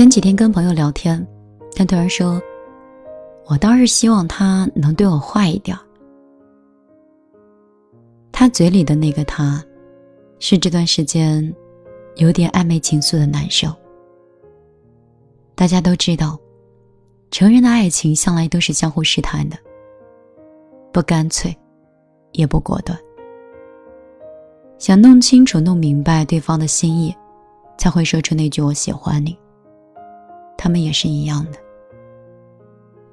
前几天跟朋友聊天，他突然说：“我倒是希望他能对我坏一点。”他嘴里的那个他，是这段时间有点暧昧情愫的男生。大家都知道，成人的爱情向来都是相互试探的，不干脆，也不果断，想弄清楚、弄明白对方的心意，才会说出那句“我喜欢你”。他们也是一样的。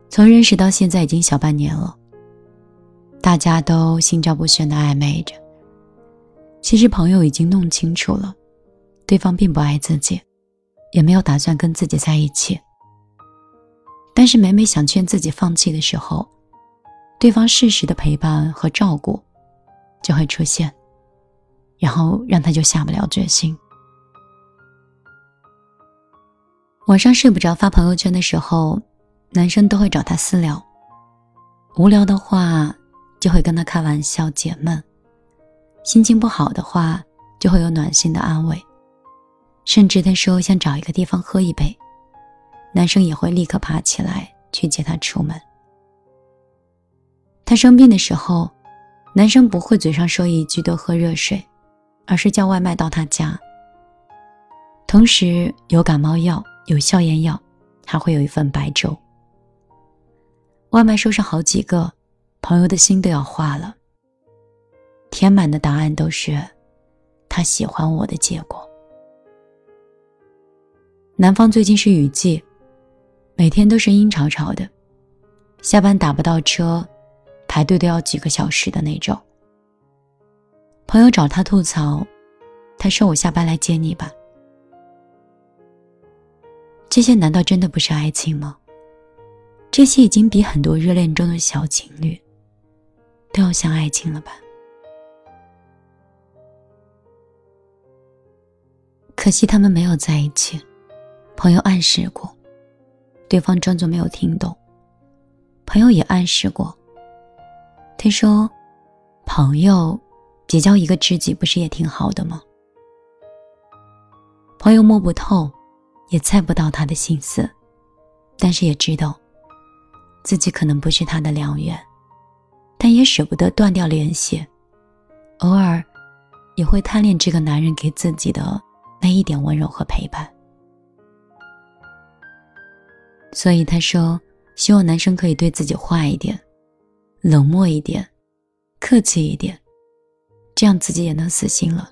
从认识到现在已经小半年了，大家都心照不宣的暧昧着。其实朋友已经弄清楚了，对方并不爱自己，也没有打算跟自己在一起。但是每每想劝自己放弃的时候，对方适时的陪伴和照顾就会出现，然后让他就下不了决心。晚上睡不着发朋友圈的时候，男生都会找他私聊。无聊的话就会跟他开玩笑解闷，心情不好的话就会有暖心的安慰，甚至他说想找一个地方喝一杯，男生也会立刻爬起来去接他出门。他生病的时候，男生不会嘴上说一句多喝热水，而是叫外卖到他家，同时有感冒药。有消炎药，还会有一份白粥。外卖收上好几个，朋友的心都要化了。填满的答案都是他喜欢我的结果。南方最近是雨季，每天都是阴潮潮的，下班打不到车，排队都要几个小时的那种。朋友找他吐槽，他说：“我下班来接你吧。”这些难道真的不是爱情吗？这些已经比很多热恋中的小情侣都要像爱情了吧？可惜他们没有在一起。朋友暗示过，对方装作没有听懂。朋友也暗示过，他说：“朋友结交一个知己不是也挺好的吗？”朋友摸不透。也猜不到他的心思，但是也知道自己可能不是他的良缘，但也舍不得断掉联系，偶尔也会贪恋这个男人给自己的那一点温柔和陪伴。所以他说，希望男生可以对自己坏一点，冷漠一点，客气一点，这样自己也能死心了，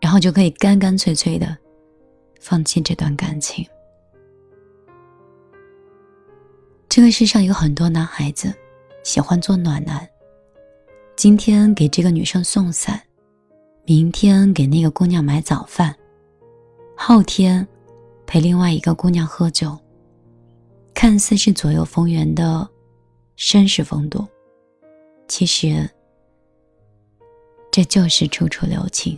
然后就可以干干脆脆的。放弃这段感情。这个世上有很多男孩子喜欢做暖男，今天给这个女生送伞，明天给那个姑娘买早饭，后天陪另外一个姑娘喝酒，看似是左右逢源的绅士风度，其实这就是处处留情。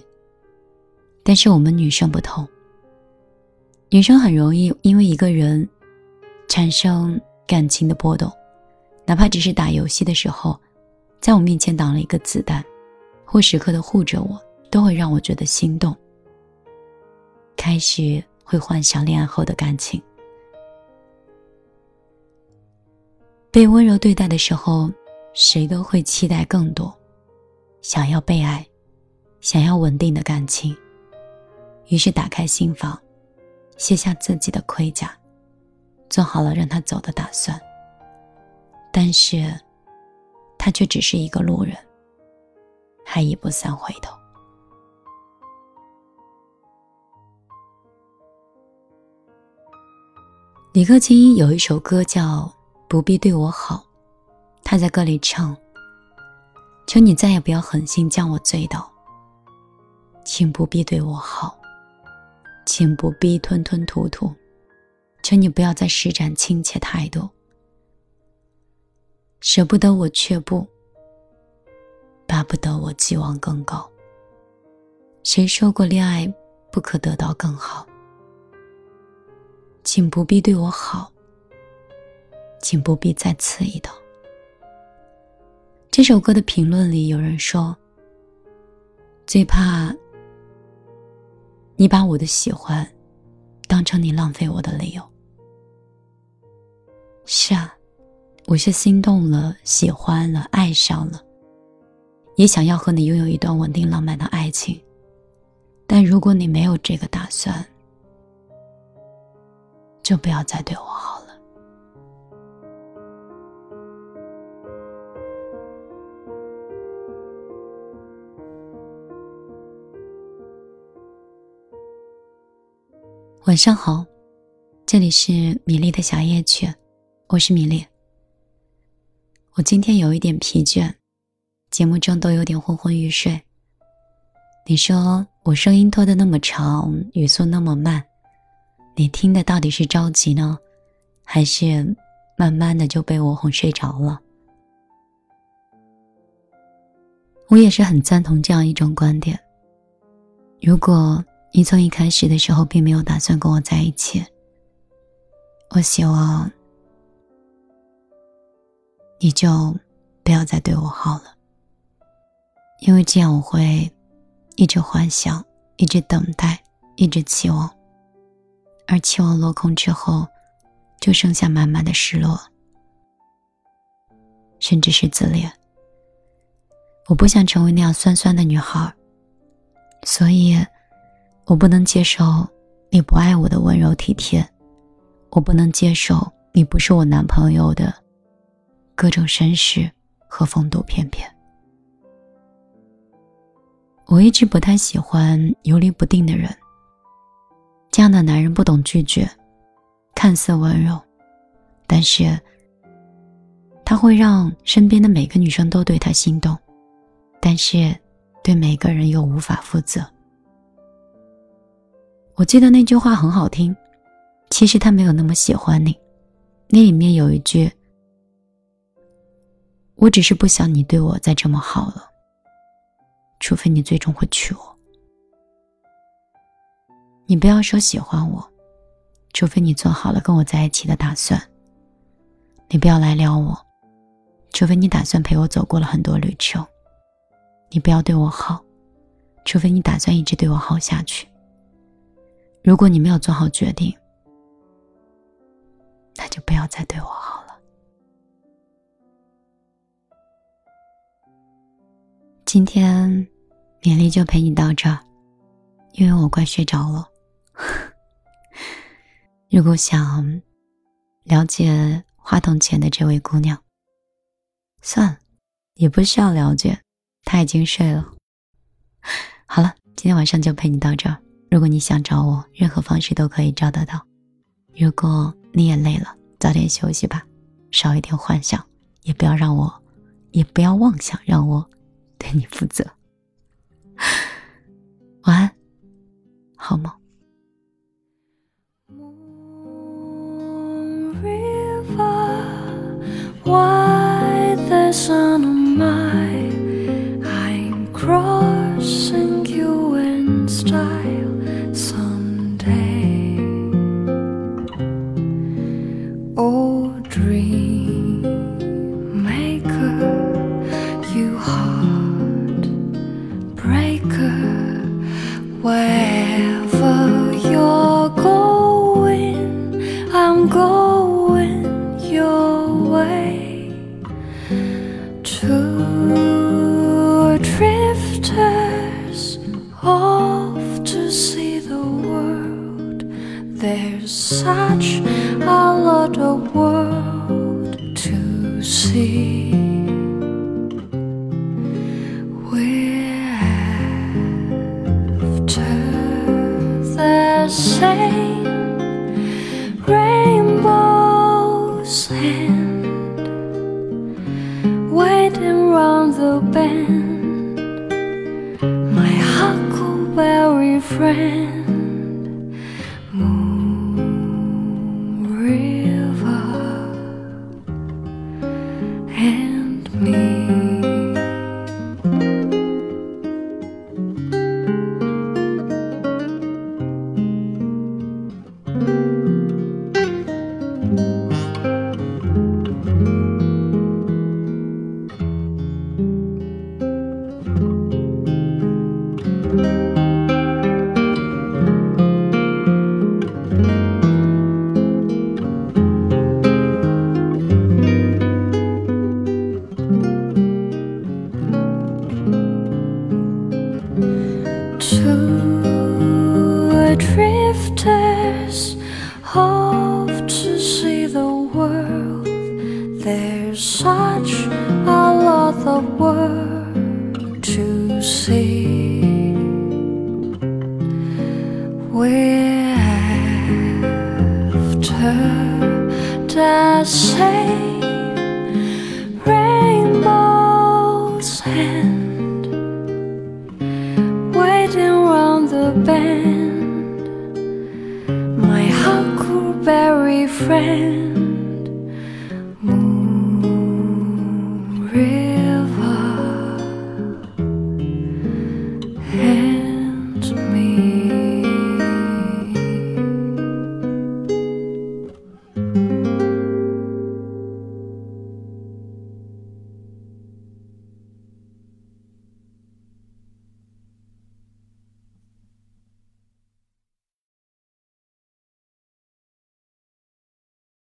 但是我们女生不同。女生很容易因为一个人产生感情的波动，哪怕只是打游戏的时候，在我面前挡了一个子弹，或时刻的护着我，都会让我觉得心动。开始会幻想恋爱后的感情，被温柔对待的时候，谁都会期待更多，想要被爱，想要稳定的感情，于是打开心房。卸下自己的盔甲，做好了让他走的打算。但是，他却只是一个路人，还一步三回头。李克勤有一首歌叫《不必对我好》，他在歌里唱：“求你再也不要狠心将我醉倒，请不必对我好。”请不必吞吞吐吐，求你不要再施展亲切态度。舍不得我却不，巴不得我寄望更高。谁说过恋爱不可得到更好？请不必对我好，请不必再刺一刀。这首歌的评论里有人说，最怕。你把我的喜欢当成你浪费我的理由。是啊，我是心动了，喜欢了，爱上了，也想要和你拥有一段稳定浪漫的爱情。但如果你没有这个打算，就不要再对我好了。晚上好，这里是米粒的小夜曲，我是米粒。我今天有一点疲倦，节目中都有点昏昏欲睡。你说我声音拖得那么长，语速那么慢，你听的到底是着急呢，还是慢慢的就被我哄睡着了？我也是很赞同这样一种观点。如果。你从一开始的时候并没有打算跟我在一起。我希望你就不要再对我好了，因为这样我会一直幻想，一直等待，一直期望，而期望落空之后，就剩下满满的失落，甚至是自恋。我不想成为那样酸酸的女孩，所以。我不能接受你不爱我的温柔体贴，我不能接受你不是我男朋友的各种绅士和风度翩翩。我一直不太喜欢游离不定的人。这样的男人不懂拒绝，看似温柔，但是他会让身边的每个女生都对他心动，但是对每个人又无法负责。我记得那句话很好听，其实他没有那么喜欢你。那里面有一句：“我只是不想你对我再这么好了，除非你最终会娶我。你不要说喜欢我，除非你做好了跟我在一起的打算。你不要来撩我，除非你打算陪我走过了很多旅程。你不要对我好，除非你打算一直对我好下去。”如果你没有做好决定，那就不要再对我好了。今天，勉力就陪你到这儿，因为我快睡着了。如果想了解话筒前的这位姑娘，算了，也不需要了解，她已经睡了。好了，今天晚上就陪你到这儿。如果你想找我，任何方式都可以找得到。如果你也累了，早点休息吧，少一点幻想，也不要让我，也不要妄想让我对你负责。晚安，好梦。The sun on my I'm crossing you in style 算。hold